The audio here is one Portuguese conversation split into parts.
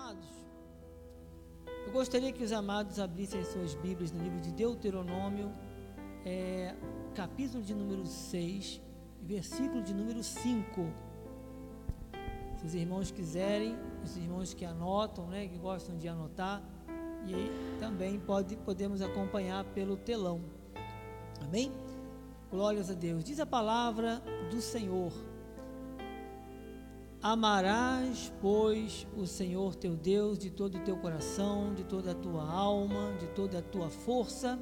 Amados, eu gostaria que os amados abrissem as suas Bíblias no livro de Deuteronômio, é, capítulo de número 6, versículo de número 5. Se os irmãos quiserem, os irmãos que anotam, né, que gostam de anotar, e também pode, podemos acompanhar pelo telão. Amém? Glórias a Deus. Diz a palavra do Senhor. Amarás, pois, o Senhor teu Deus de todo o teu coração, de toda a tua alma, de toda a tua força.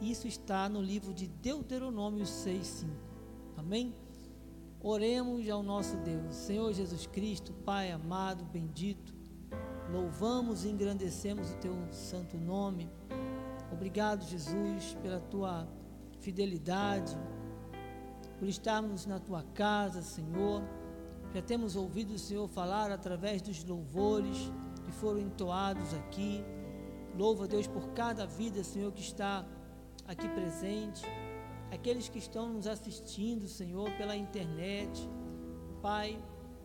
Isso está no livro de Deuteronômio 6:5. Amém? Oremos ao nosso Deus. Senhor Jesus Cristo, Pai amado, bendito, louvamos e engrandecemos o teu santo nome. Obrigado, Jesus, pela tua fidelidade, por estarmos na tua casa, Senhor já temos ouvido o Senhor falar através dos louvores que foram entoados aqui. Louvo a Deus por cada vida, Senhor, que está aqui presente. Aqueles que estão nos assistindo, Senhor, pela internet. Pai,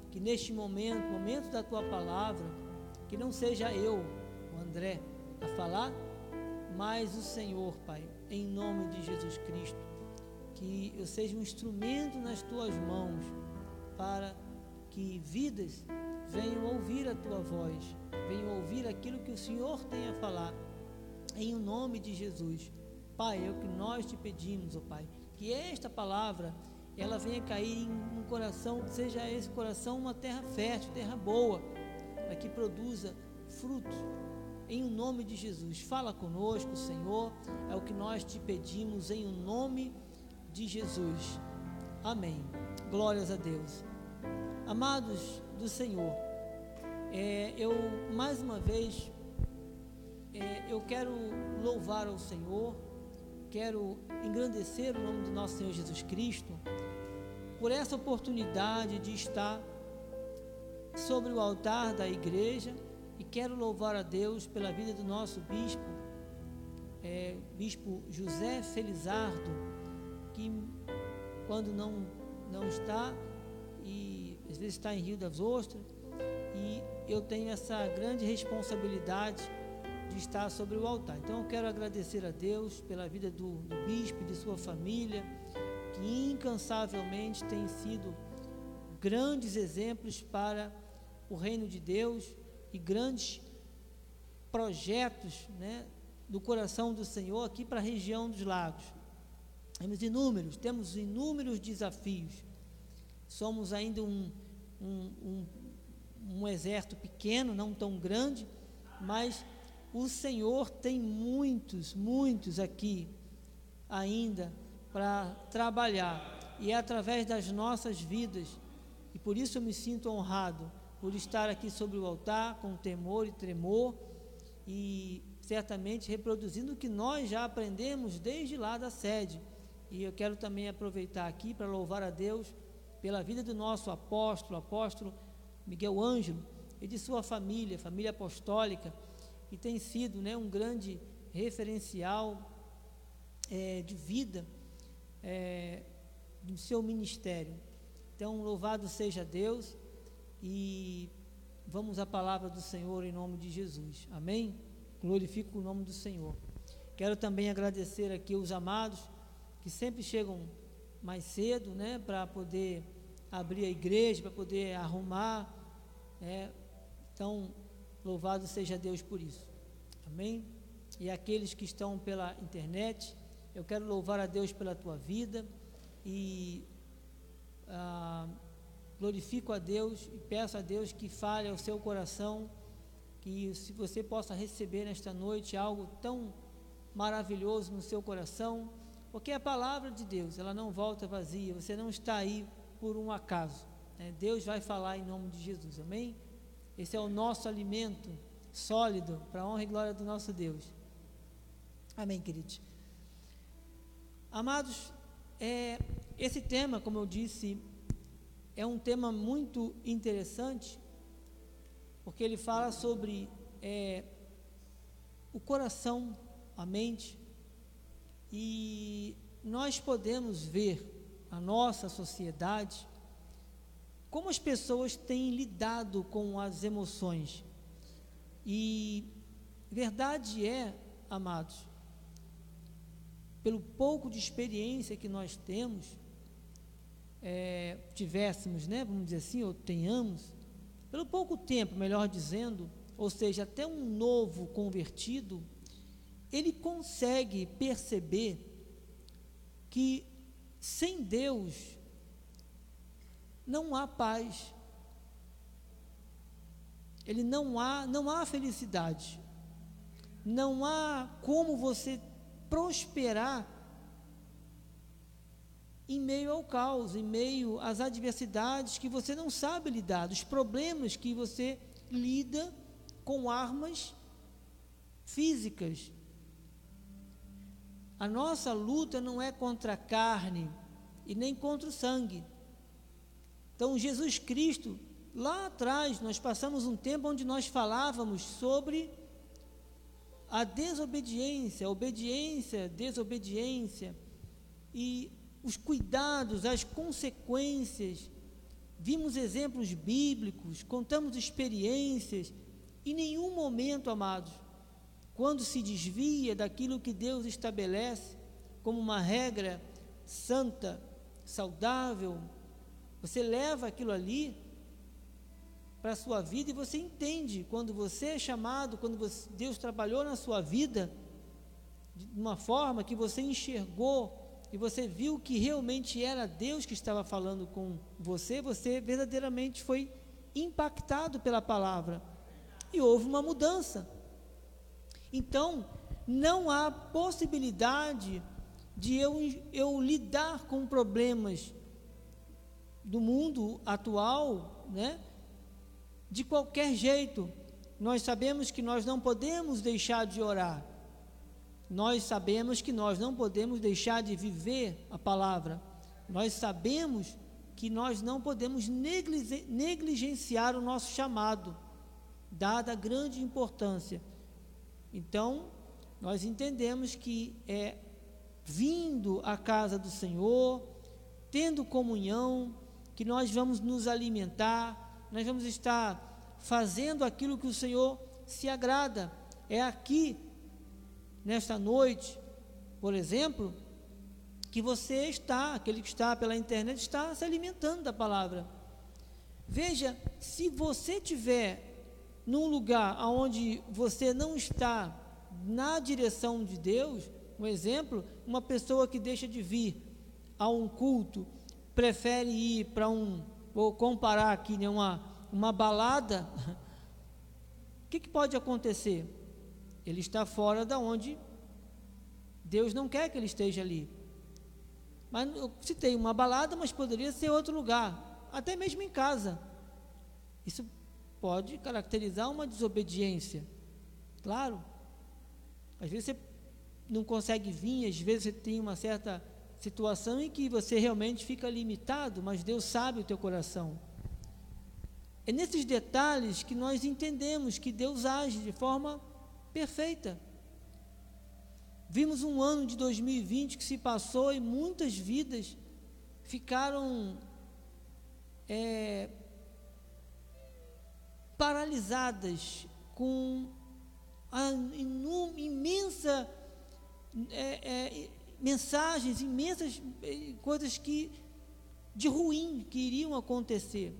que neste momento, momento da tua palavra, que não seja eu, o André, a falar, mas o Senhor, Pai, em nome de Jesus Cristo. Que eu seja um instrumento nas tuas mãos para que vidas venham ouvir a tua voz, venham ouvir aquilo que o Senhor tem a falar. Em o nome de Jesus. Pai, é o que nós te pedimos, ó oh Pai, que esta palavra ela venha cair em um coração, seja esse coração uma terra fértil, terra boa, para que produza frutos. Em o nome de Jesus, fala conosco, Senhor, é o que nós te pedimos em o nome de Jesus. Amém. Glórias a Deus. Amados do Senhor, é, eu mais uma vez é, eu quero louvar ao Senhor, quero engrandecer o nome do nosso Senhor Jesus Cristo por essa oportunidade de estar sobre o altar da igreja e quero louvar a Deus pela vida do nosso bispo, é, bispo José Felizardo, que quando não, não está e às vezes está em Rio das Ostras, e eu tenho essa grande responsabilidade de estar sobre o altar. Então eu quero agradecer a Deus pela vida do, do bispo e de sua família, que incansavelmente tem sido grandes exemplos para o reino de Deus e grandes projetos né, do coração do Senhor aqui para a região dos lagos. Temos inúmeros, temos inúmeros desafios. Somos ainda um, um, um, um exército pequeno, não tão grande, mas o Senhor tem muitos, muitos aqui ainda para trabalhar. E é através das nossas vidas, e por isso eu me sinto honrado por estar aqui sobre o altar com temor e tremor e certamente reproduzindo o que nós já aprendemos desde lá da sede. E eu quero também aproveitar aqui para louvar a Deus pela vida do nosso apóstolo, apóstolo Miguel Ângelo e de sua família, família apostólica, que tem sido né, um grande referencial é, de vida é, no seu ministério. Então, louvado seja Deus e vamos à palavra do Senhor em nome de Jesus. Amém? Glorifico o nome do Senhor. Quero também agradecer aqui os amados que sempre chegam mais cedo, né, para poder abrir a igreja, para poder arrumar. Né? Então, louvado seja Deus por isso. Amém? E aqueles que estão pela internet, eu quero louvar a Deus pela tua vida e ah, glorifico a Deus e peço a Deus que fale ao seu coração, que se você possa receber nesta noite algo tão maravilhoso no seu coração porque a palavra de Deus, ela não volta vazia, você não está aí por um acaso. Né? Deus vai falar em nome de Jesus, amém? Esse é o nosso alimento sólido para a honra e glória do nosso Deus. Amém, queridos. Amados, é, esse tema, como eu disse, é um tema muito interessante, porque ele fala sobre é, o coração, a mente, e nós podemos ver a nossa sociedade como as pessoas têm lidado com as emoções. E verdade é, amados, pelo pouco de experiência que nós temos, é, tivéssemos, né, vamos dizer assim, ou tenhamos, pelo pouco tempo, melhor dizendo, ou seja, até um novo convertido, ele consegue perceber que sem Deus não há paz. Ele não há, não há felicidade. Não há como você prosperar em meio ao caos, em meio às adversidades que você não sabe lidar, os problemas que você lida com armas físicas. A nossa luta não é contra a carne e nem contra o sangue. Então, Jesus Cristo, lá atrás, nós passamos um tempo onde nós falávamos sobre a desobediência, obediência, desobediência. E os cuidados, as consequências. Vimos exemplos bíblicos, contamos experiências. Em nenhum momento, amados, quando se desvia daquilo que Deus estabelece como uma regra santa, saudável, você leva aquilo ali para a sua vida e você entende quando você é chamado, quando você, Deus trabalhou na sua vida de uma forma que você enxergou e você viu que realmente era Deus que estava falando com você, você verdadeiramente foi impactado pela palavra e houve uma mudança. Então, não há possibilidade de eu, eu lidar com problemas do mundo atual, né? De qualquer jeito, nós sabemos que nós não podemos deixar de orar nós sabemos que nós não podemos deixar de viver a palavra. Nós sabemos que nós não podemos negligenciar o nosso chamado, dada a grande importância. Então, nós entendemos que é vindo à casa do Senhor, tendo comunhão, que nós vamos nos alimentar, nós vamos estar fazendo aquilo que o Senhor se agrada. É aqui nesta noite, por exemplo, que você está, aquele que está pela internet, está se alimentando da palavra. Veja, se você tiver num lugar onde você não está na direção de Deus, um exemplo, uma pessoa que deixa de vir a um culto, prefere ir para um, vou comparar aqui, né, uma, uma balada, o que, que pode acontecer? Ele está fora da onde Deus não quer que ele esteja ali. Mas eu citei uma balada, mas poderia ser outro lugar, até mesmo em casa. Isso pode caracterizar uma desobediência. Claro. Às vezes você não consegue vir, às vezes você tem uma certa situação em que você realmente fica limitado, mas Deus sabe o teu coração. É nesses detalhes que nós entendemos que Deus age de forma perfeita. Vimos um ano de 2020 que se passou e muitas vidas ficaram é, paralisadas com a imensa é, é, mensagens, imensas é, coisas que de ruim que iriam acontecer.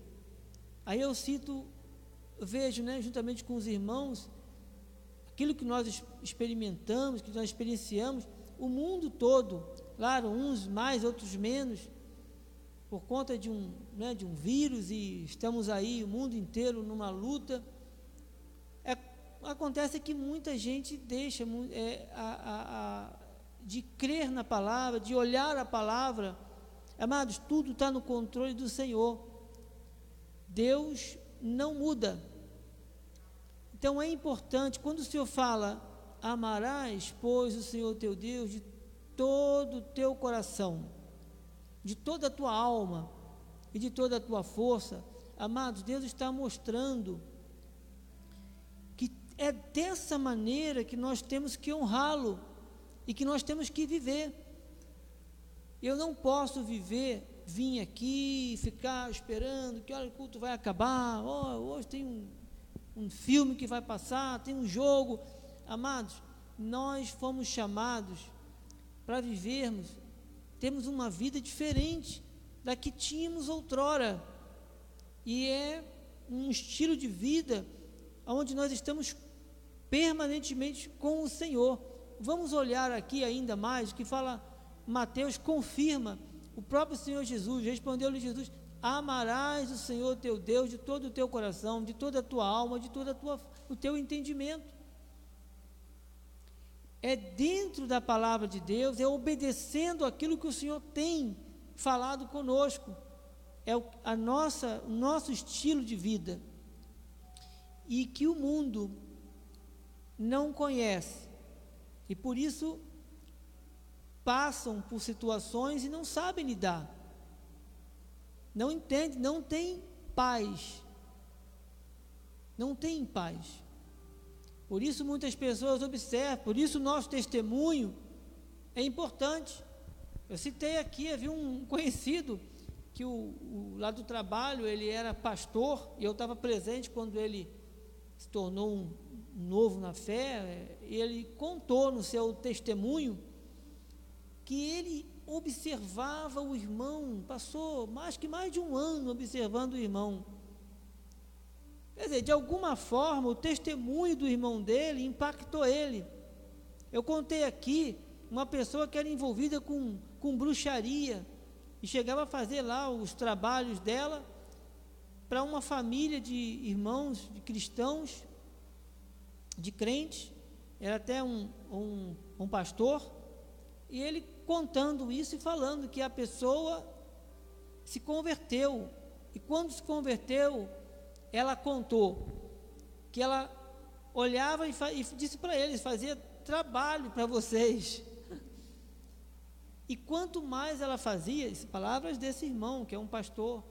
Aí eu cito, vejo, né, juntamente com os irmãos, aquilo que nós experimentamos, que nós experienciamos, o mundo todo, claro, uns mais, outros menos, por conta de um, né, de um vírus e estamos aí, o mundo inteiro, numa luta. É, acontece que muita gente deixa é, a, a, a, de crer na palavra, de olhar a palavra. Amados, tudo está no controle do Senhor. Deus não muda. Então é importante, quando o Senhor fala, amarás, pois, o Senhor teu Deus de todo o teu coração, de toda a tua alma e de toda a tua força. Amados, Deus está mostrando que é dessa maneira que nós temos que honrá-lo e que nós temos que viver. Eu não posso viver, vir aqui, ficar esperando que olha, o culto vai acabar, oh, hoje tem um um filme que vai passar, tem um jogo. Amados, nós fomos chamados para vivermos, temos uma vida diferente da que tínhamos outrora. E é um estilo de vida onde nós estamos permanentemente com o Senhor. Vamos olhar aqui ainda mais, que fala, Mateus confirma, o próprio Senhor Jesus, respondeu-lhe Jesus, amarás o Senhor teu Deus de todo o teu coração, de toda a tua alma, de todo o teu entendimento. É dentro da palavra de Deus, é obedecendo aquilo que o Senhor tem falado conosco. É a nossa, o nosso estilo de vida. E que o mundo não conhece. E por isso passam por situações e não sabem lidar. Não entende, não tem paz. Não tem paz. Por isso muitas pessoas observam, por isso nosso testemunho é importante. Eu citei aqui, havia um conhecido que o, o, lá do trabalho ele era pastor e eu estava presente quando ele se tornou um, um novo na fé. Ele contou no seu testemunho que ele observava o irmão, passou mais que mais de um ano observando o irmão. Quer dizer, de alguma forma, o testemunho do irmão dele impactou ele. Eu contei aqui uma pessoa que era envolvida com, com bruxaria e chegava a fazer lá os trabalhos dela para uma família de irmãos, de cristãos, de crentes, era até um, um, um pastor, e ele contando isso e falando que a pessoa se converteu. E quando se converteu, ela contou que ela olhava e, e disse para eles: fazia trabalho para vocês. E quanto mais ela fazia, palavras desse irmão, que é um pastor,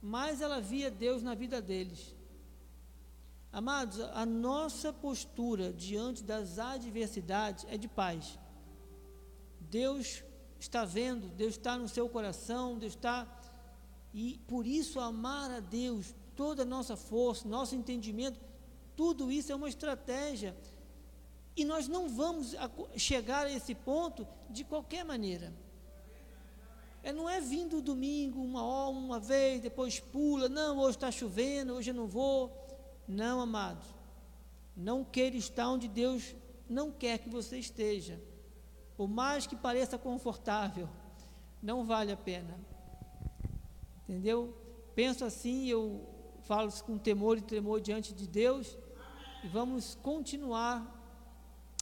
mais ela via Deus na vida deles. Amados, a nossa postura diante das adversidades é de paz. Deus está vendo, Deus está no seu coração, Deus está. E por isso amar a Deus, toda a nossa força, nosso entendimento, tudo isso é uma estratégia. E nós não vamos chegar a esse ponto de qualquer maneira. É, não é vindo domingo, uma hora, uma vez, depois pula, não, hoje está chovendo, hoje eu não vou. Não, amados. Não queira estar onde Deus não quer que você esteja por mais que pareça confortável, não vale a pena. Entendeu? Penso assim, eu falo com temor e tremor diante de Deus e vamos continuar.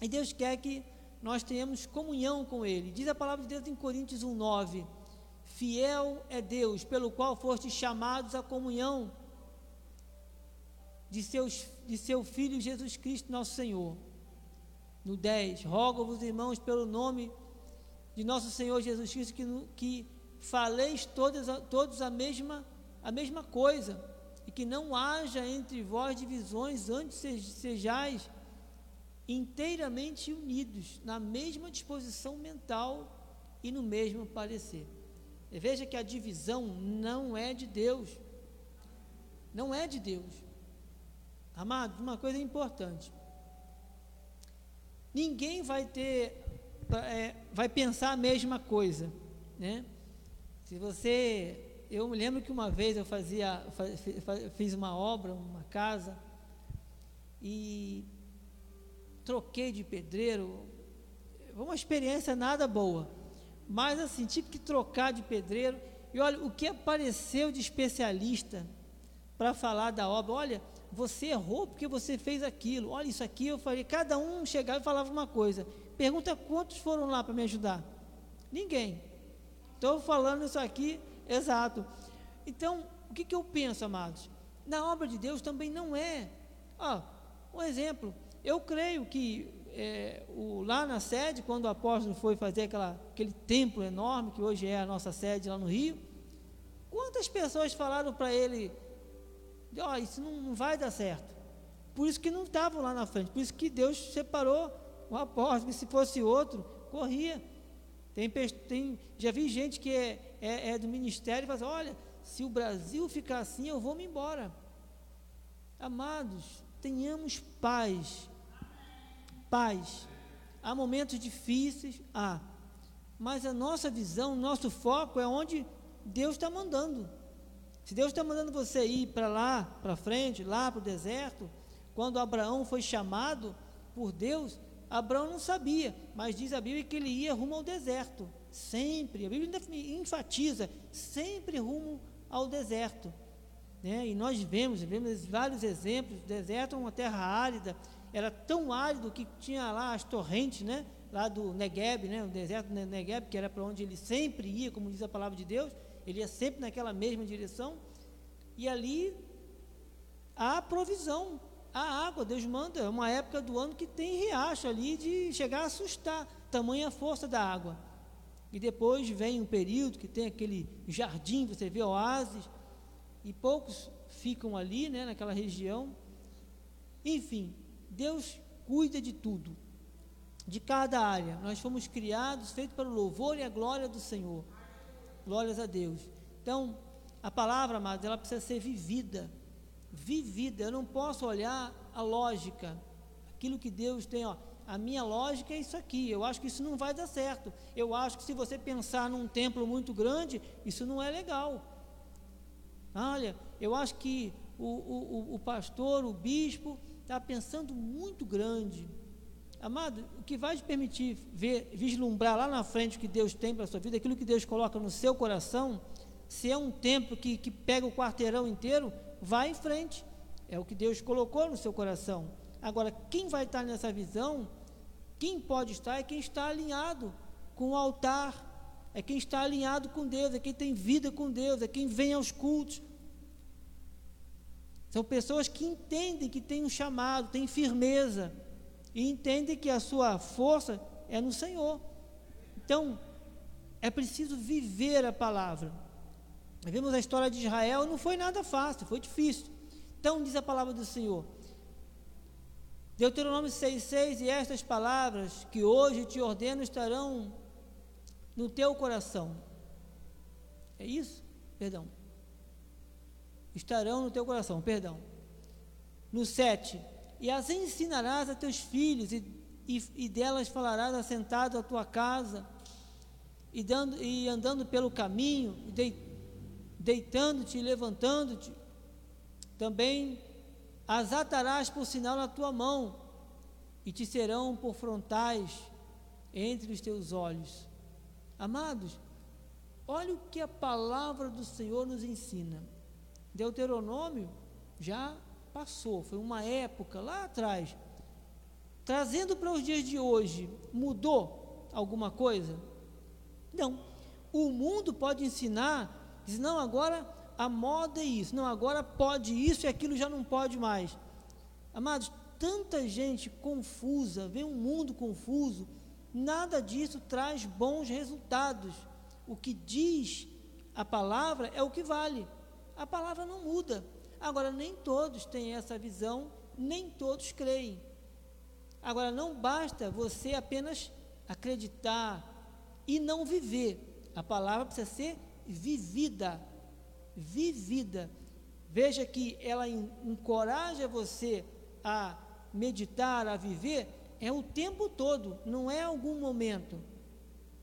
E Deus quer que nós tenhamos comunhão com Ele. Diz a palavra de Deus em Coríntios 1,9: Fiel é Deus, pelo qual fostes chamados à comunhão de, seus, de seu Filho Jesus Cristo, nosso Senhor. No 10, rogo-vos, irmãos, pelo nome de nosso Senhor Jesus Cristo, que, que faleis todos, todos a, mesma, a mesma coisa, e que não haja entre vós divisões, antes sejais inteiramente unidos, na mesma disposição mental e no mesmo parecer. E veja que a divisão não é de Deus. Não é de Deus. Amados, uma coisa importante ninguém vai ter, é, vai pensar a mesma coisa, né? Se você, eu me lembro que uma vez eu fazia, fiz uma obra, uma casa e troquei de pedreiro, uma experiência nada boa, mas assim tive que trocar de pedreiro e olha o que apareceu de especialista para falar da obra, olha você errou porque você fez aquilo. Olha, isso aqui eu falei. Cada um chegava e falava uma coisa. Pergunta quantos foram lá para me ajudar? Ninguém. Estou falando isso aqui, exato. Então, o que, que eu penso, amados? Na obra de Deus também não é. Ó, um exemplo. Eu creio que é, o, lá na sede, quando o apóstolo foi fazer aquela, aquele templo enorme, que hoje é a nossa sede lá no Rio, quantas pessoas falaram para ele, ó, oh, isso não, não vai dar certo. Por isso que não estavam lá na frente, por isso que Deus separou o apóstolo, se fosse outro, corria. Tem, tem, já vi gente que é, é, é do ministério e fala assim, olha, se o Brasil ficar assim, eu vou me embora. Amados, tenhamos paz. Paz. Há momentos difíceis, há. Mas a nossa visão, nosso foco é onde Deus está mandando. Se Deus está mandando você ir para lá, para frente, lá para o deserto, quando Abraão foi chamado por Deus, Abraão não sabia, mas diz a Bíblia que ele ia rumo ao deserto, sempre. A Bíblia enfatiza, sempre rumo ao deserto. Né? E nós vemos, vemos vários exemplos. O deserto é uma terra árida, era tão árido que tinha lá as torrentes, né? lá do Negueb, né? o deserto do Negueb, que era para onde ele sempre ia, como diz a palavra de Deus, ele ia sempre naquela mesma direção, e ali há provisão, há água, Deus manda, é uma época do ano que tem riacho ali de chegar a assustar, tamanha força da água. E depois vem um período que tem aquele jardim, você vê oásis, e poucos ficam ali, né, naquela região. Enfim, Deus cuida de tudo, de cada área. Nós fomos criados, feitos para o louvor e a glória do Senhor. Glórias a Deus. Então, a palavra, amados, ela precisa ser vivida. Vivida. Eu não posso olhar a lógica. Aquilo que Deus tem, ó. A minha lógica é isso aqui. Eu acho que isso não vai dar certo. Eu acho que se você pensar num templo muito grande, isso não é legal. Olha, eu acho que o, o, o pastor, o bispo, está pensando muito grande. Amado, o que vai te permitir ver, vislumbrar lá na frente o que Deus tem para a sua vida, aquilo que Deus coloca no seu coração, se é um templo que, que pega o quarteirão inteiro, vá em frente. É o que Deus colocou no seu coração. Agora, quem vai estar nessa visão, quem pode estar é quem está alinhado com o altar, é quem está alinhado com Deus, é quem tem vida com Deus, é quem vem aos cultos. São pessoas que entendem que tem um chamado, tem firmeza e entendem que a sua força é no Senhor. Então, é preciso viver a palavra. Vemos a história de Israel, não foi nada fácil, foi difícil. Então, diz a palavra do Senhor. Deuteronômio 6,6: E estas palavras que hoje te ordeno estarão no teu coração. É isso? Perdão. Estarão no teu coração, perdão. No 7: E as ensinarás a teus filhos, e, e, e delas falarás assentado à tua casa, e, dando, e andando pelo caminho, de, deitando-te e levantando-te. Também as atarás por sinal na tua mão, e te serão por frontais entre os teus olhos. Amados, olha o que a palavra do Senhor nos ensina. Deuteronômio já passou, foi uma época lá atrás. Trazendo para os dias de hoje, mudou alguma coisa? Não. O mundo pode ensinar, diz, não, agora a moda é isso, não, agora pode isso e aquilo já não pode mais. Amados, tanta gente confusa, vê um mundo confuso, nada disso traz bons resultados. O que diz a palavra é o que vale. A palavra não muda. Agora, nem todos têm essa visão, nem todos creem. Agora, não basta você apenas acreditar e não viver. A palavra precisa ser vivida. Vivida. Veja que ela encoraja você a meditar, a viver, é o tempo todo, não é algum momento,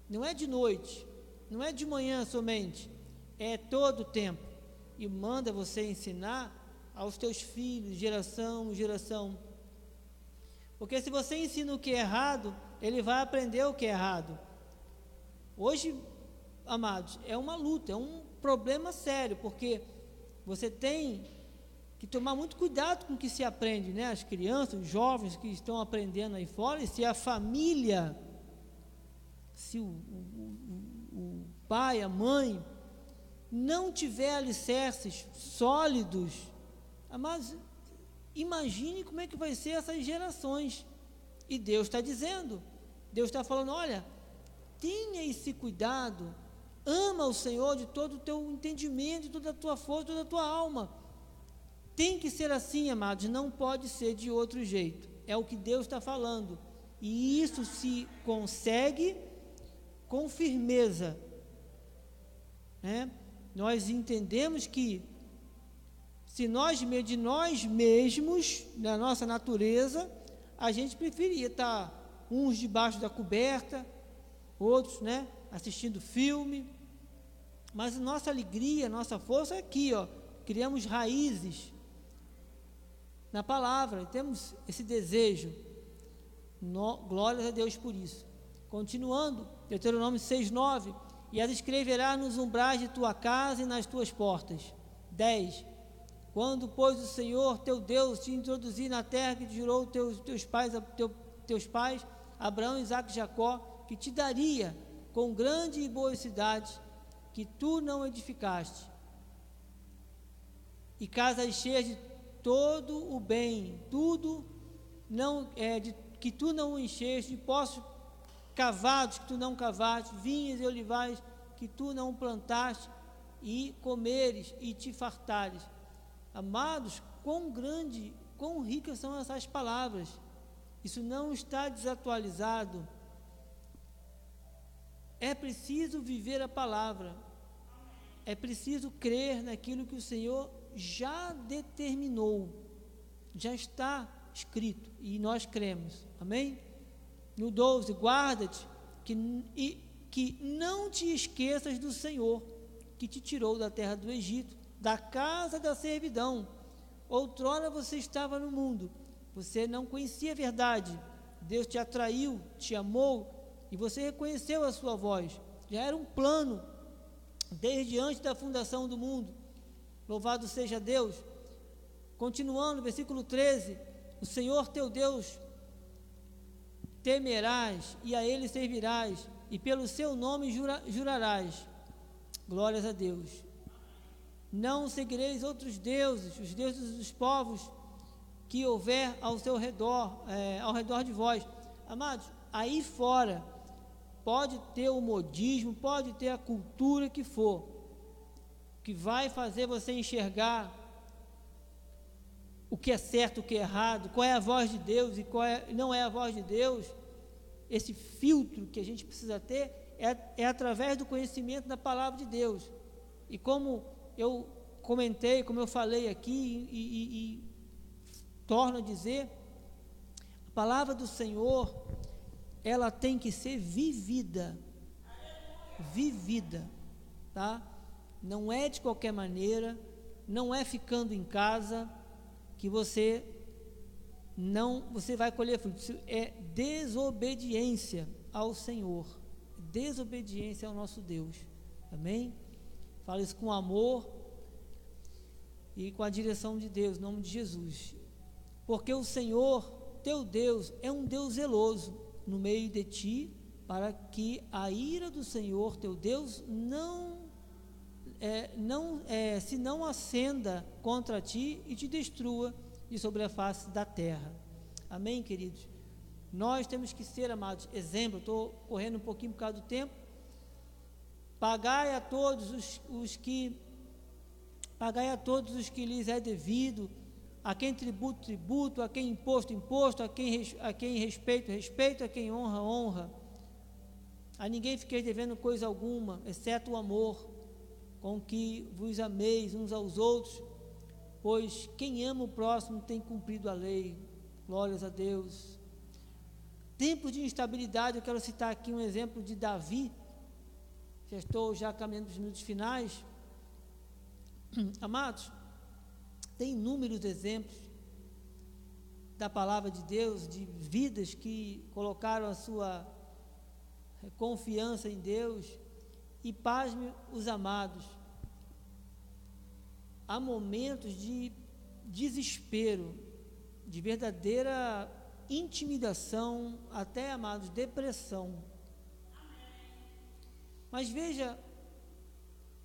não é de noite, não é de manhã somente, é todo o tempo. E manda você ensinar aos teus filhos, geração geração. Porque se você ensina o que é errado, ele vai aprender o que é errado. Hoje, amados, é uma luta, é um problema sério, porque você tem que tomar muito cuidado com o que se aprende, né? As crianças, os jovens que estão aprendendo aí fora, e se a família, se o, o, o, pai, a mãe, não tiver alicerces sólidos, mas imagine como é que vai ser essas gerações. E Deus está dizendo, Deus está falando, olha, tenha esse cuidado, ama o Senhor de todo o teu entendimento, de toda a tua força, de toda a tua alma tem que ser assim, amados, não pode ser de outro jeito. É o que Deus está falando. E isso se consegue com firmeza. Né? Nós entendemos que se nós de nós mesmos, na nossa natureza, a gente preferia estar uns debaixo da coberta, outros, né, assistindo filme. Mas nossa alegria, nossa força é aqui, ó. Criamos raízes na palavra, temos esse desejo. No, glórias a Deus por isso. Continuando, Deuteronômio 6,9: E as escreverá nos umbrais de tua casa e nas tuas portas. 10. Quando, pois, o Senhor teu Deus te introduzir na terra que te jurou teus, teus pais, teu, teus pais, Abraão, Isaac e Jacó, que te daria com grande e boas cidades que tu não edificaste, e casas cheias de todo o bem, tudo não é de, que tu não encheste, de poços cavados que tu não cavaste, vinhas e olivais que tu não plantaste, e comeres e te fartares. Amados, quão grande, quão ricas são essas palavras. Isso não está desatualizado. É preciso viver a palavra. É preciso crer naquilo que o Senhor já determinou. Já está escrito e nós cremos. Amém? No 12, guarda-te que, e, que não te esqueças do Senhor que te tirou da terra do Egito, da casa da servidão. Outrora você estava no mundo, você não conhecia a verdade. Deus te atraiu, te amou e você reconheceu a sua voz. Já era um plano desde antes da fundação do mundo. Louvado seja Deus. Continuando, versículo 13: O Senhor teu Deus temerás e a ele servirás, e pelo seu nome jura, jurarás. Glórias a Deus. Não seguireis outros deuses, os deuses dos povos que houver ao seu redor, é, ao redor de vós. Amados, aí fora pode ter o modismo, pode ter a cultura que for, que vai fazer você enxergar o que é certo, o que é errado, qual é a voz de Deus e qual é, não é a voz de Deus. Esse filtro que a gente precisa ter é, é através do conhecimento da palavra de Deus. E como eu comentei, como eu falei aqui, e, e, e torno a dizer, a palavra do Senhor, ela tem que ser vivida. Vivida, tá? Não é de qualquer maneira, não é ficando em casa que você não, você vai colher frutos. É desobediência ao Senhor, desobediência ao nosso Deus. Amém? Fala isso com amor e com a direção de Deus, em nome de Jesus. Porque o Senhor, teu Deus, é um Deus zeloso no meio de ti, para que a ira do Senhor teu Deus não é, não é, se não acenda contra ti e te destrua de sobre a face da terra. Amém, queridos? Nós temos que ser, amados, exemplo, estou correndo um pouquinho por causa do tempo. Pagai a todos os, os que pagai a todos os que lhes é devido, a quem tributo, tributo, a quem imposto, imposto, a quem, a quem respeito, respeito, a quem honra, honra. A ninguém fiquei devendo coisa alguma, exceto o amor, com que vos ameis uns aos outros, pois quem ama o próximo tem cumprido a lei. Glórias a Deus. Tempos de instabilidade, eu quero citar aqui um exemplo de Davi. Já estou já caminhando para os minutos finais. Amados, tem inúmeros exemplos da palavra de Deus, de vidas que colocaram a sua confiança em Deus. E pasme os amados. Há momentos de desespero, de verdadeira intimidação, até amados, depressão. Mas veja,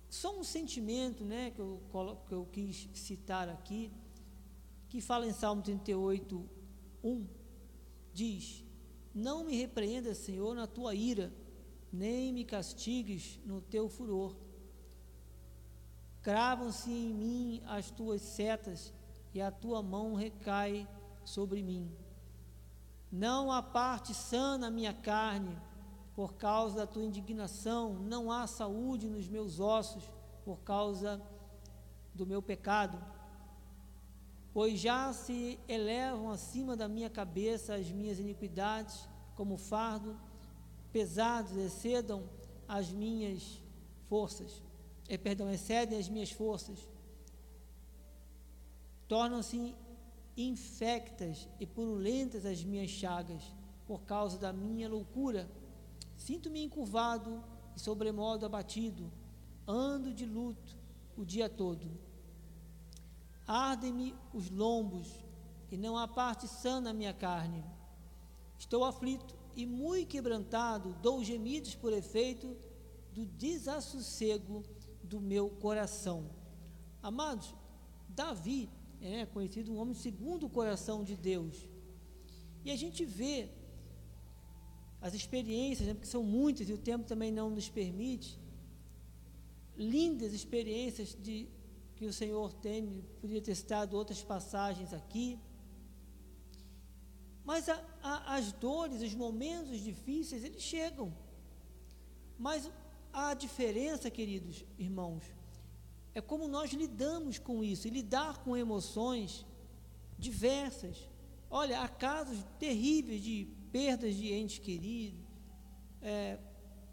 só um sentimento né, que, eu, que eu quis citar aqui, que fala em Salmo 38, 1, diz: Não me repreenda, Senhor, na tua ira, nem me castigues no teu furor. Cravam-se em mim as tuas setas, e a tua mão recai sobre mim. Não há parte sã na minha carne, por causa da tua indignação, não há saúde nos meus ossos por causa do meu pecado. pois já se elevam acima da minha cabeça as minhas iniquidades, como fardo, pesados excedam as minhas forças, é, perdão, excedem as minhas forças, tornam-se infectas e purulentas as minhas chagas, por causa da minha loucura. Sinto-me encurvado e sobremodo abatido, ando de luto o dia todo. Ardem-me os lombos, e não há parte sã na minha carne. Estou aflito e muito quebrantado, dou gemidos por efeito do desassossego do meu coração. Amados, Davi é conhecido um homem segundo o coração de Deus. E a gente vê as experiências, né, porque são muitas e o tempo também não nos permite, lindas experiências de, que o Senhor tem, podia ter citado outras passagens aqui. Mas a, a, as dores, os momentos difíceis, eles chegam. Mas a diferença, queridos irmãos, é como nós lidamos com isso, e lidar com emoções diversas. Olha, há casos terríveis de perdas de entes queridos, é,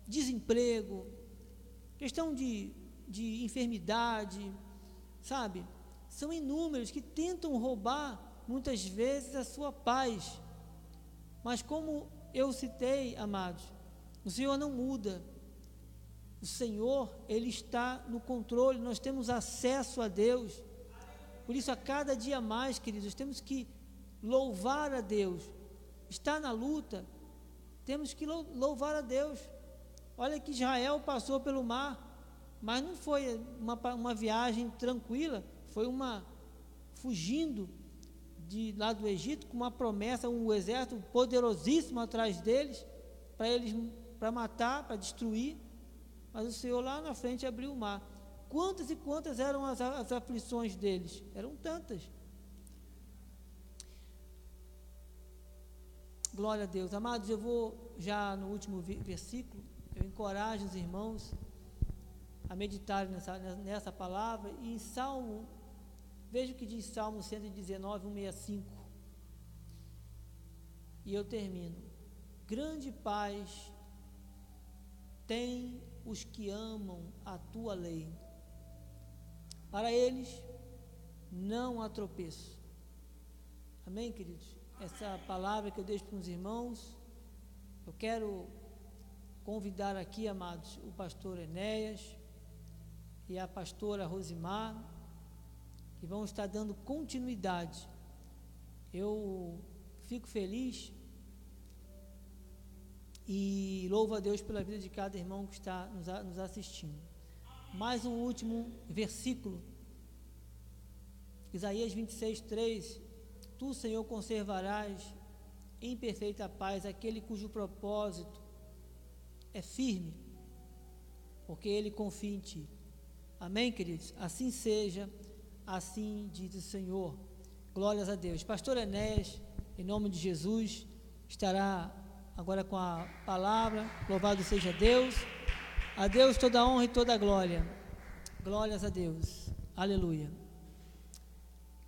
desemprego, questão de, de enfermidade, sabe? São inúmeros que tentam roubar muitas vezes a sua paz. Mas como eu citei, amados, o Senhor não muda. O Senhor, Ele está no controle, nós temos acesso a Deus. Por isso, a cada dia mais, queridos, temos que louvar a Deus. Está na luta, temos que louvar a Deus. Olha que Israel passou pelo mar, mas não foi uma, uma viagem tranquila, foi uma fugindo de lá do Egito com uma promessa, um exército poderosíssimo atrás deles, para eles para matar, para destruir. Mas o Senhor lá na frente abriu o mar. Quantas e quantas eram as, as aflições deles? Eram tantas. Glória a Deus. Amados, eu vou já no último versículo, eu encorajo os irmãos a meditar nessa, nessa palavra. E em Salmo, veja o que diz Salmo 119, 165. E eu termino. Grande paz tem os que amam a tua lei. Para eles não há tropeço. Amém, queridos? Essa palavra que eu deixo para os irmãos, eu quero convidar aqui, amados, o pastor Enéas e a pastora Rosimar, que vão estar dando continuidade. Eu fico feliz e louvo a Deus pela vida de cada irmão que está nos, assistindo. Mais um último versículo. Isaías 26, 3. Tu, Senhor, conservarás em perfeita paz aquele cujo propósito é firme, porque ele confia em ti. Amém, queridos? Assim seja, assim diz o Senhor. Glórias a Deus. Pastor Enéas, em nome de Jesus, estará agora com a palavra. Louvado seja Deus. A Deus toda a honra e toda a glória. Glórias a Deus. Aleluia.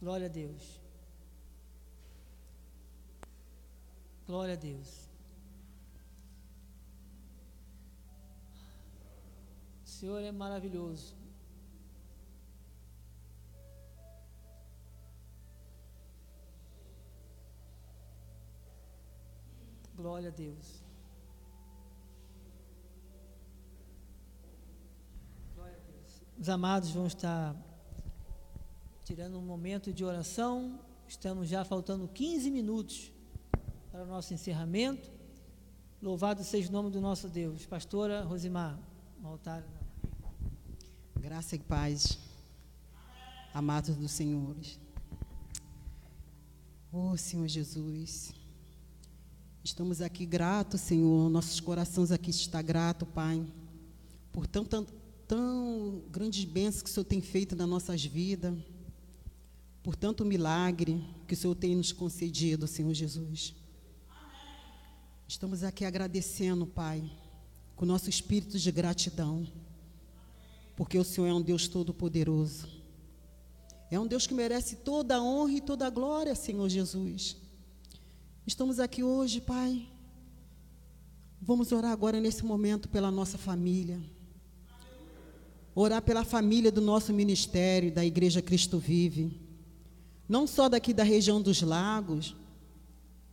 Glória a Deus. Glória a Deus. O Senhor é maravilhoso. Glória a Deus. Os amados vão estar tirando um momento de oração. Estamos já faltando 15 minutos para o nosso encerramento. Louvado seja o nome do nosso Deus. Pastora Rosimar, no altar. Graça e paz, amados dos senhores. Oh, Senhor Jesus. Estamos aqui gratos, Senhor. Nossos corações aqui estão gratos, Pai, por tão, tão, tão grandes bênçãos que o Senhor tem feito nas nossas vidas, por tanto milagre que o Senhor tem nos concedido, Senhor Jesus. Estamos aqui agradecendo, Pai, com nosso espírito de gratidão, porque o Senhor é um Deus todo-poderoso. É um Deus que merece toda a honra e toda a glória, Senhor Jesus. Estamos aqui hoje, Pai. Vamos orar agora nesse momento pela nossa família. Orar pela família do nosso ministério, da Igreja Cristo Vive. Não só daqui da região dos lagos,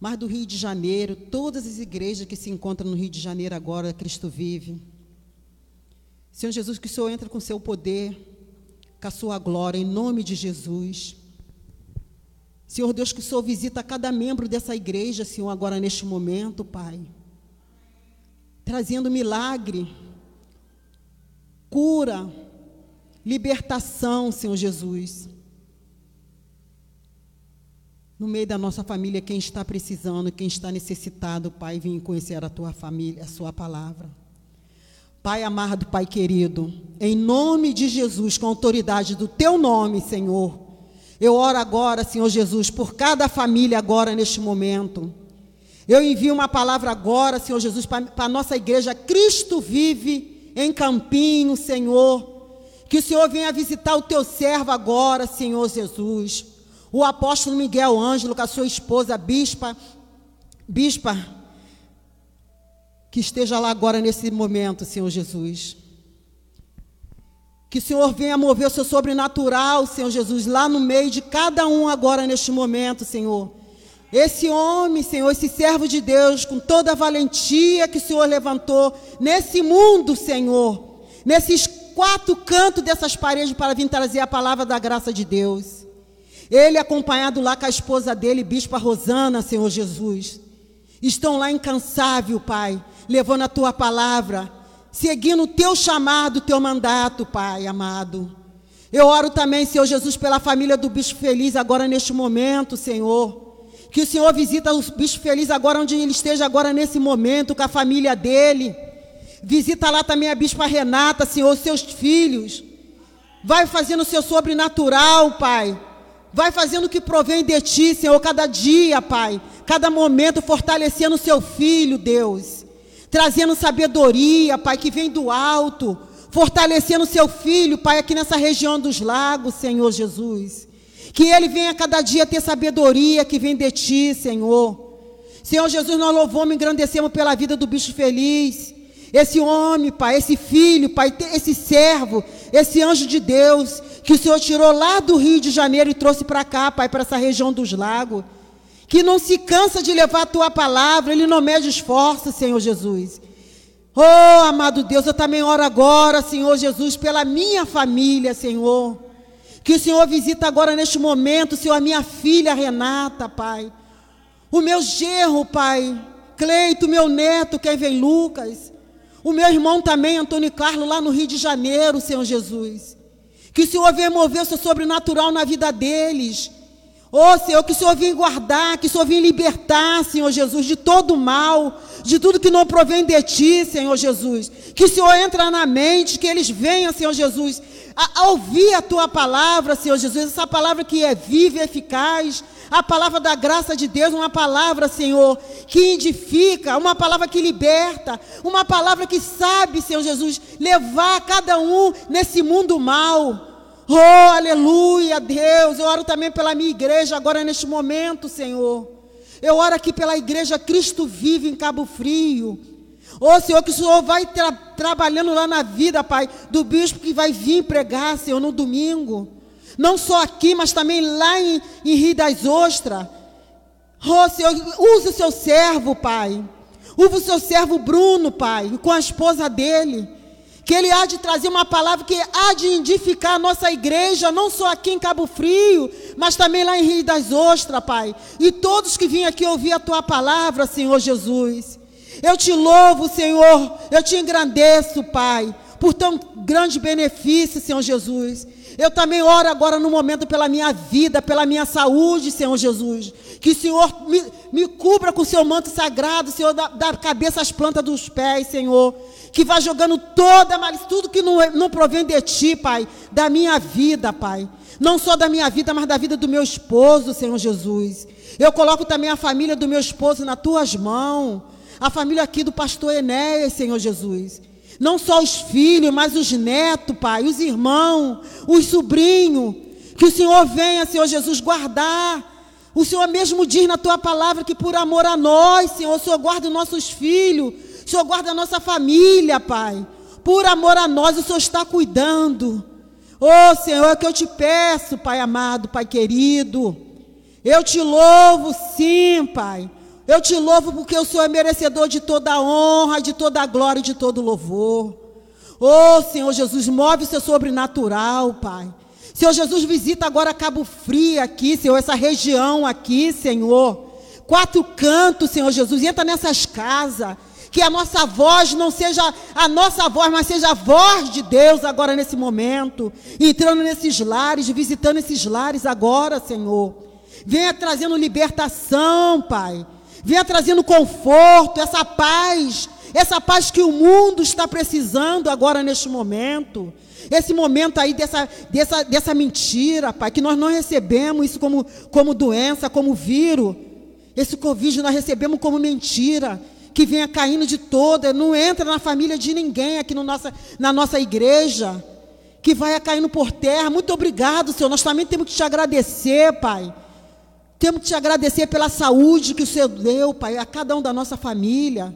mas do Rio de Janeiro, todas as igrejas que se encontram no Rio de Janeiro agora, Cristo vive. Senhor Jesus, que o Senhor entra com seu poder, com a sua glória, em nome de Jesus. Senhor Deus, que o Senhor visita cada membro dessa igreja, Senhor, agora neste momento, Pai. Trazendo milagre, cura, libertação, Senhor Jesus no meio da nossa família, quem está precisando, quem está necessitado, Pai, vem conhecer a tua família, a sua palavra. Pai amado, Pai querido, em nome de Jesus, com a autoridade do teu nome, Senhor, eu oro agora, Senhor Jesus, por cada família agora neste momento. Eu envio uma palavra agora, Senhor Jesus, para a nossa igreja. Cristo vive em Campinho, Senhor. Que o Senhor venha visitar o teu servo agora, Senhor Jesus. O apóstolo Miguel Ângelo, com a sua esposa, bispa, bispa, que esteja lá agora nesse momento, Senhor Jesus. Que o Senhor venha mover o seu sobrenatural, Senhor Jesus, lá no meio de cada um agora neste momento, Senhor. Esse homem, Senhor, esse servo de Deus, com toda a valentia que o Senhor levantou nesse mundo, Senhor, nesses quatro cantos dessas paredes para vir trazer a palavra da graça de Deus. Ele acompanhado lá com a esposa dele, Bispa Rosana, Senhor Jesus. Estão lá incansável, Pai, levando a tua palavra, seguindo o teu chamado, o teu mandato, Pai amado. Eu oro também, Senhor Jesus, pela família do Bispo Feliz agora neste momento, Senhor. Que o Senhor visita o Bispo Feliz agora onde ele esteja agora nesse momento com a família dele. Visita lá também a Bispa Renata, Senhor, seus filhos. Vai fazendo o seu sobrenatural, Pai Vai fazendo o que provém de ti, Senhor, cada dia, Pai. Cada momento fortalecendo o seu filho, Deus. Trazendo sabedoria, Pai, que vem do alto. Fortalecendo o seu filho, Pai, aqui nessa região dos lagos, Senhor Jesus. Que ele venha cada dia ter sabedoria que vem de ti, Senhor. Senhor Jesus, nós louvamos e engrandecemos pela vida do bicho feliz. Esse homem, Pai, esse filho, Pai, esse servo, esse anjo de Deus que o Senhor tirou lá do Rio de Janeiro e trouxe para cá, Pai, para essa região dos lagos. Que não se cansa de levar a tua palavra, ele não mede esforço, Senhor Jesus. Oh, amado Deus, eu também oro agora, Senhor Jesus, pela minha família, Senhor. Que o Senhor visita agora neste momento, Senhor, a minha filha Renata, Pai. O meu gerro, Pai. Cleito, meu neto, Kevin Lucas. O meu irmão também, Antônio Carlos, lá no Rio de Janeiro, Senhor Jesus. Que o Senhor venha mover o seu sobrenatural na vida deles. Oh, Senhor, que o Senhor venha guardar, que o Senhor venha libertar, Senhor Jesus, de todo mal, de tudo que não provém de Ti, Senhor Jesus. Que o Senhor entre na mente, que eles venham, Senhor Jesus, a, a ouvir a Tua palavra, Senhor Jesus, essa palavra que é viva e eficaz, a palavra da graça de Deus, uma palavra, Senhor, que edifica, uma palavra que liberta, uma palavra que sabe, Senhor Jesus, levar cada um nesse mundo mal. Oh, aleluia, Deus. Eu oro também pela minha igreja agora neste momento, Senhor. Eu oro aqui pela igreja Cristo Vive em Cabo Frio. Oh, Senhor, que o Senhor vai tra trabalhando lá na vida, Pai, do bispo que vai vir pregar, Senhor, no domingo. Não só aqui, mas também lá em, em Rio das Ostras. Oh, Senhor, use o seu servo, Pai. Use o seu servo Bruno, Pai, com a esposa dele. Que ele há de trazer uma palavra que há de edificar a nossa igreja, não só aqui em Cabo Frio, mas também lá em Rio das Ostras, Pai. E todos que vêm aqui ouvir a tua palavra, Senhor Jesus. Eu te louvo, Senhor. Eu te engrandeço, Pai, por tão grande benefício, Senhor Jesus. Eu também oro agora no momento pela minha vida, pela minha saúde, Senhor Jesus. Que o Senhor me, me cubra com o seu manto sagrado, Senhor, da, da cabeça às plantas dos pés, Senhor. Que vá jogando toda malícia, tudo que não, não provém de Ti, Pai, da minha vida, Pai. Não só da minha vida, mas da vida do meu esposo, Senhor Jesus. Eu coloco também a família do meu esposo nas Tuas mãos. A família aqui do pastor Enéas, Senhor Jesus. Não só os filhos, mas os netos, Pai, os irmãos, os sobrinhos. Que o Senhor venha, Senhor Jesus, guardar. O Senhor mesmo diz na tua palavra que por amor a nós, Senhor, o Senhor guarda os nossos filhos, o Senhor guarda a nossa família, Pai. Por amor a nós, o Senhor está cuidando. Oh, Senhor, é que eu te peço, Pai amado, Pai querido. Eu te louvo, sim, Pai. Eu te louvo porque o Senhor é merecedor de toda a honra, de toda a glória e de todo o louvor. Oh, Senhor Jesus, move o seu sobrenatural, Pai. Senhor Jesus, visita agora Cabo Frio aqui, Senhor, essa região aqui, Senhor. Quatro cantos, Senhor Jesus, entra nessas casas. Que a nossa voz não seja a nossa voz, mas seja a voz de Deus agora nesse momento. Entrando nesses lares, visitando esses lares agora, Senhor. Venha trazendo libertação, Pai. Venha trazendo conforto, essa paz, essa paz que o mundo está precisando agora neste momento. Esse momento aí dessa, dessa, dessa mentira, Pai, que nós não recebemos isso como, como doença, como vírus. Esse Covid nós recebemos como mentira, que venha caindo de toda, não entra na família de ninguém aqui no nossa, na nossa igreja, que vai caindo por terra. Muito obrigado, Senhor. Nós também temos que te agradecer, Pai. Temos que te agradecer pela saúde que o Senhor deu, Pai, a cada um da nossa família.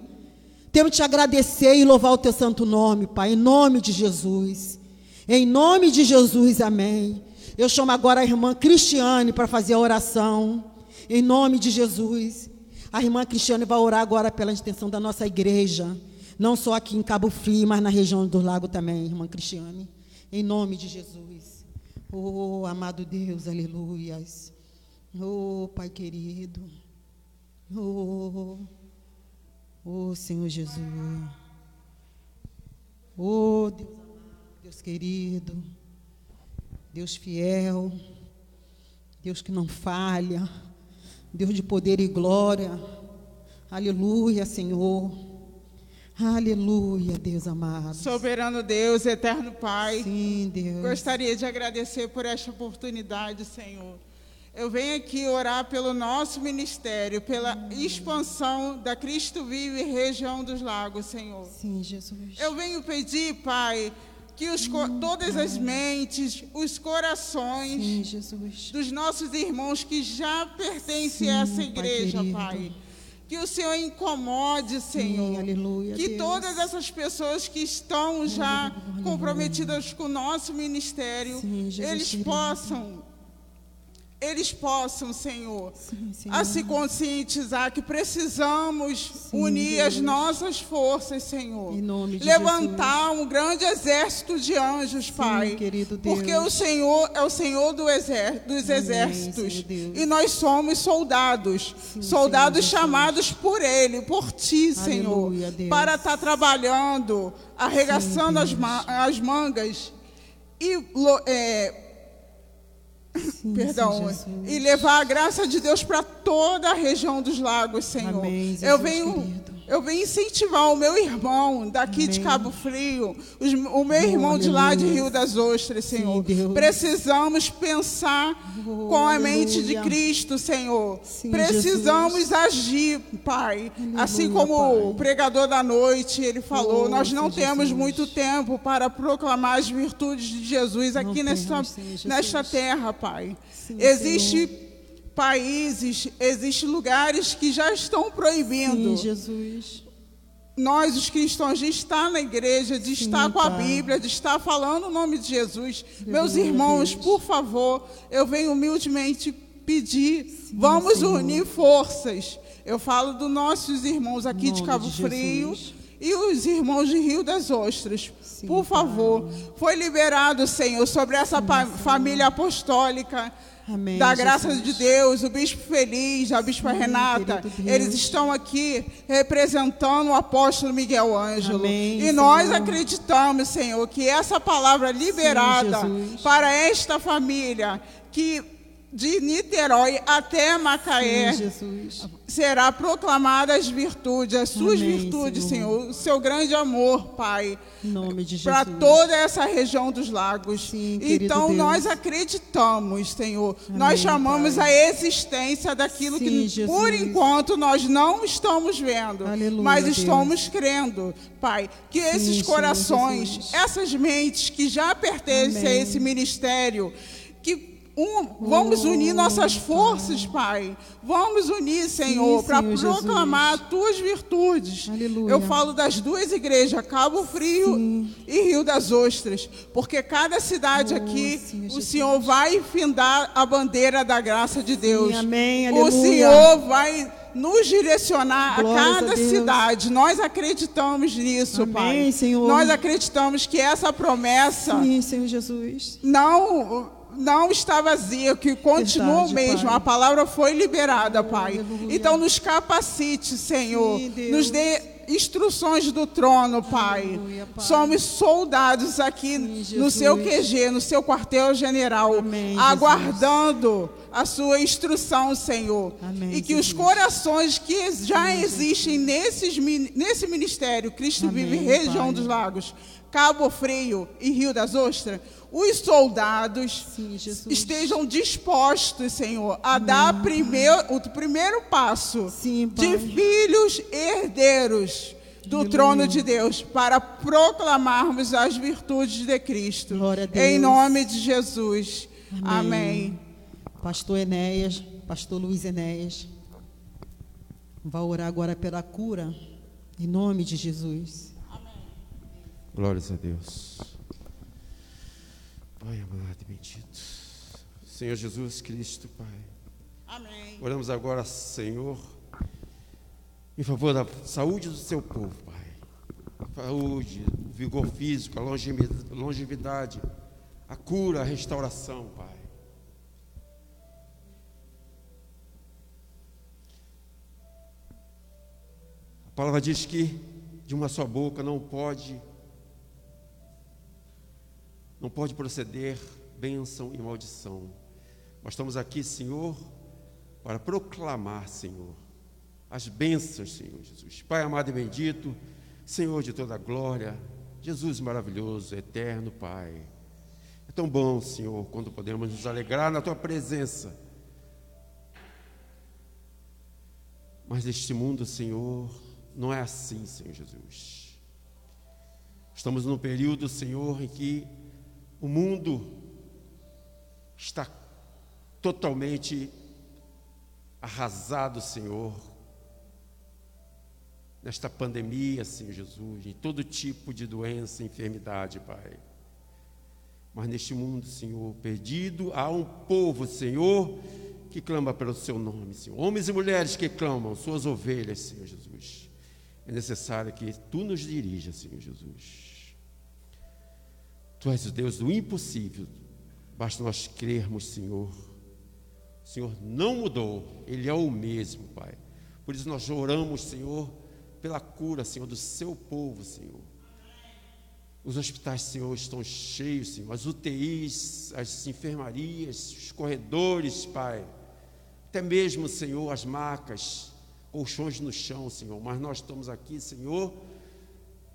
Temos que te agradecer e louvar o teu santo nome, Pai, em nome de Jesus. Em nome de Jesus, amém. Eu chamo agora a irmã Cristiane para fazer a oração. Em nome de Jesus. A irmã Cristiane vai orar agora pela intenção da nossa igreja. Não só aqui em Cabo Frio, mas na região do lago também, irmã Cristiane. Em nome de Jesus. Oh, amado Deus, aleluias. Oh, Pai querido. Oh, oh Senhor Jesus. Oh, Deus amado, Deus querido. Deus fiel. Deus que não falha. Deus de poder e glória. Aleluia, Senhor. Aleluia, Deus amado. Soberano Deus, eterno Pai. Sim, Deus. Gostaria de agradecer por esta oportunidade, Senhor. Eu venho aqui orar pelo nosso ministério, pela expansão da Cristo Vive região dos Lagos, Senhor. Sim, Jesus. Eu venho pedir, Pai, que os, todas as mentes, os corações Sim, dos nossos irmãos que já pertencem Sim, a essa Pai igreja, querido. Pai. Que o Senhor incomode, Senhor. aleluia, Que Deus. todas essas pessoas que estão já comprometidas com o nosso ministério, Sim, eles querido. possam, eles possam, Senhor, Sim, Senhor. a se conscientizar que precisamos Sim, unir as Deus. nossas forças, Senhor. Levantar um grande exército de anjos, Pai. querido Deus. Porque o Senhor é o Senhor do dos Amém, exércitos. Senhor. E nós somos soldados. Sim, soldados Jesus. chamados por Ele, por Ti, Senhor. Aleluia. Para estar trabalhando, arregaçando as, ma- as mangas. E é, Sim, Perdão, Jesus. e levar a graça de Deus para toda a região dos lagos, Senhor. Amém, Jesus eu venho, querido. Eu venho incentivar o meu irmão daqui de Amém. Cabo Frio, os- o meu irmão de lá de aleluia. Rio das Ostras, Senhor. Deus. Precisamos pensar Oh, com a mente de aleluia. Cristo, Senhor. Sim, Precisamos Jesus. agir, Pai. Aleluia, assim como Pai. o pregador da noite, ele falou, Oh, nós não Senhor temos Jesus. muito tempo para proclamar as virtudes de Jesus aqui Não nesta, temos, nesta terra, Pai. Sim, Existe países, existem lugares que já estão proibindo. Sim, Jesus. Nós, os cristãos, de estar na igreja, de Sim, estar com a Pai. Bíblia, de estar falando o nome de Jesus. Meus irmãos, Deus. por favor, eu venho humildemente pedir, vamos Senhor. unir forças. Eu falo dos nossos irmãos aqui de Cabo de Frio e os irmãos de Rio das Ostras. Sim, por Pai. favor, foi liberado, Senhor, sobre essa família apostólica. Amém, da graça Jesus. de Deus, o Bispo Feliz, a Bispa Sim, Renata, eles estão aqui representando o apóstolo Miguel Ângelo. Amém, e nós Senhor. acreditamos, Senhor, que essa palavra liberada Jesus. para esta família, que de Niterói até Macaé, Sim, será proclamada as virtudes, as suas Amém, virtudes, Senhor. Senhor. o seu grande amor, Pai, para toda essa região dos lagos. Sim, então Deus. nós acreditamos, Senhor. Amém, nós chamamos Pai. a existência daquilo Sim, que Jesus. por enquanto nós não estamos vendo, Aleluia, mas Deus. estamos crendo, Pai, que esses corações, Jesus. essas mentes que já pertencem a Amém. esse ministério, que um, vamos unir nossas forças, Pai. Vamos unir, Senhor, para proclamar Jesus. tuas virtudes. Aleluia. Eu falo das duas igrejas, Cabo Frio sim. e Rio das Ostras, porque cada cidade oh, aqui, sim, o Senhor vai findar a bandeira da graça de Deus. Sim, amém. Aleluia. O Senhor vai nos direcionar Glória a cada a cidade. Nós acreditamos nisso, Amém, Pai. Senhor. Nós acreditamos que essa promessa Sim, Senhor Jesus. não não está vazia, que continua Verdade, mesmo. Pai. A palavra foi liberada, Pai. Aleluia. Então nos capacite, Senhor. Sim, nos dê instruções do trono, Pai. Aleluia, pai. Somos soldados aqui Sim, no seu QG, no seu quartel-general, aguardando Jesus. A sua instrução, Senhor. Amém, e que Jesus. os corações que já Sim, existem nesses, nesse ministério, Cristo Amém, vive região pai. dos lagos, Cabo Frio e Rio das Ostras, os soldados Sim, estejam dispostos, Senhor, a Amém. dar primeiro, o primeiro passo Sim, de filhos herdeiros do Aleluia. trono de Deus para proclamarmos as virtudes de Cristo. Em nome de Jesus. Amém. Amém. Pastor Enéas, pastor Luiz Enéas, vai orar agora pela cura, em nome de Jesus. Glórias a Deus. Pai amado e bendito. Senhor Jesus Cristo, Pai. Amém. Oramos agora, Senhor, em favor da saúde do seu povo, Pai. Saúde, vigor físico, a longevidade, a cura, a restauração, Pai. A palavra diz que de uma só boca não pode não pode proceder bênção e maldição. Nós estamos aqui, Senhor, para proclamar, Senhor, as bênçãos, Senhor Jesus. Pai amado e bendito, Senhor de toda glória, Jesus maravilhoso, eterno Pai. É tão bom, Senhor, quando podemos nos alegrar na Tua presença. Mas neste mundo, Senhor, não é assim, Senhor Jesus. Estamos num período, Senhor, em que o mundo está totalmente arrasado, Senhor, nesta pandemia, Senhor Jesus, em todo tipo de doença, enfermidade, Pai. Mas neste mundo, Senhor, perdido, há um povo, Senhor, que clama pelo seu nome, Senhor. Homens e mulheres que clamam, suas ovelhas, Senhor Jesus. É necessário que tu nos dirija, Senhor Jesus. Tu és o Deus do impossível. Basta nós crermos, Senhor. O Senhor não mudou, Ele é o mesmo, Pai. Por isso nós oramos, Senhor, pela cura, Senhor, do seu povo, Senhor. Os hospitais, Senhor, estão cheios, Senhor. As UTIs, as enfermarias, os corredores, Pai. Até mesmo, Senhor, as macas, colchões no chão, Senhor. Mas nós estamos aqui, Senhor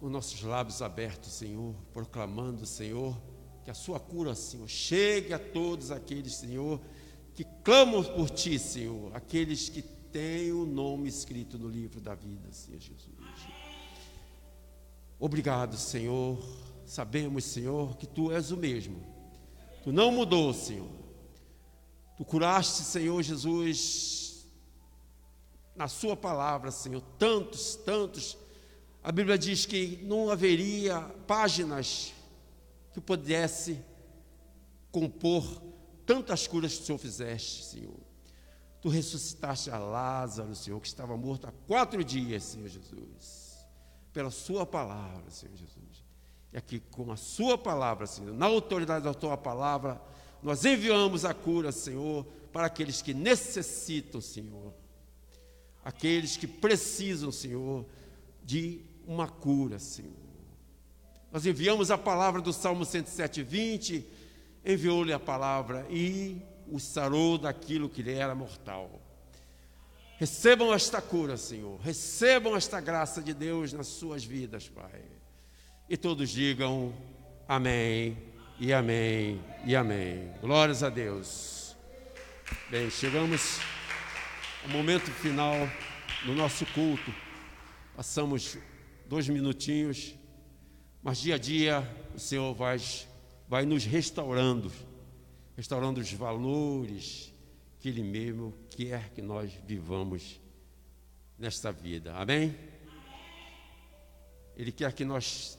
com nossos lábios abertos, Senhor, proclamando, Senhor, que a sua cura, Senhor, chegue a todos aqueles, Senhor, que clamam por ti, Senhor, aqueles que têm o nome escrito no livro da vida, Senhor Jesus. Obrigado, Senhor. Sabemos, Senhor, que tu és o mesmo. Tu não mudou, Senhor. Tu curaste, Senhor Jesus, na Sua palavra, Senhor, tantos, tantos a Bíblia diz que não haveria páginas que pudesse compor tantas curas que o Senhor fizeste, Senhor. Tu ressuscitaste a Lázaro, Senhor, que estava morto há quatro dias, Senhor Jesus, pela Sua palavra, Senhor Jesus. E aqui, com a Sua palavra, Senhor, na autoridade da Tua palavra, nós enviamos a cura, Senhor, para aqueles que necessitam, Senhor, aqueles que precisam, Senhor, de uma cura, Senhor. Nós enviamos a palavra do Salmo 107, 20, enviou-lhe a palavra e o sarou daquilo que lhe era mortal. Recebam esta cura, Senhor. Recebam esta graça de Deus nas suas vidas, Pai. E todos digam amém, e amém, e amém. Glórias a Deus. Bem, chegamos ao momento final do nosso culto. Passamos dois minutinhos, mas dia a dia o Senhor vai, vai nos restaurando, restaurando os valores que Ele mesmo quer que nós vivamos nesta vida. Amém? Ele quer que nós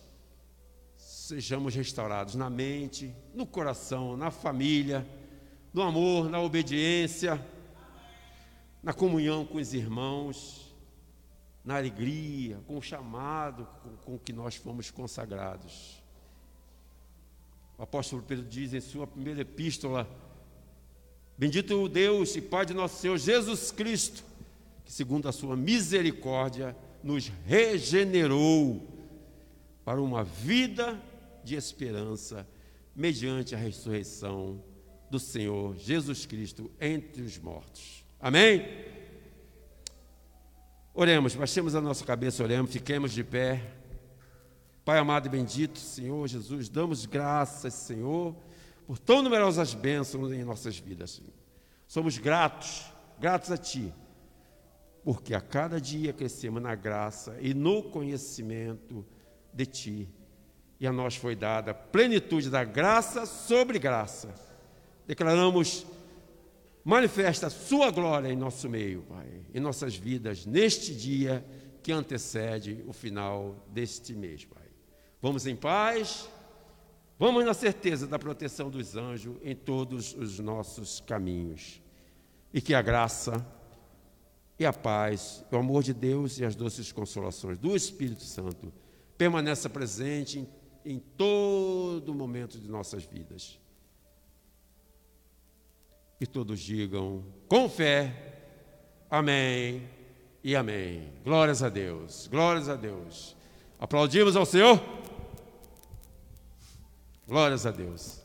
sejamos restaurados na mente, no coração, na família, no amor, na obediência, na comunhão com os irmãos, na alegria, com o chamado com, com que nós fomos consagrados. O apóstolo Pedro diz em sua primeira epístola: Bendito o Deus e Pai de nosso Senhor Jesus Cristo, que segundo a sua misericórdia nos regenerou para uma vida de esperança mediante a ressurreição do Senhor Jesus Cristo entre os mortos. Amém? Oremos, baixemos a nossa cabeça, oremos, fiquemos de pé. Pai amado e bendito, Senhor Jesus, damos graças, Senhor, por tão numerosas bênçãos em nossas vidas. Senhor. Somos gratos, gratos a Ti, porque a cada dia crescemos na graça e no conhecimento de Ti e a nós foi dada plenitude da graça sobre graça. Declaramos, manifesta a Sua glória em nosso meio, Pai, em nossas vidas, neste dia que antecede o final deste mês, Pai. Vamos em paz, vamos na certeza da proteção dos anjos em todos os nossos caminhos. E que a graça e a paz, o amor de Deus e as doces consolações do Espírito Santo permaneça presente em em todo momento de nossas vidas. E todos digam com fé, amém e amém. Glórias a Deus, glórias a Deus. Aplaudimos ao Senhor? Glórias a Deus.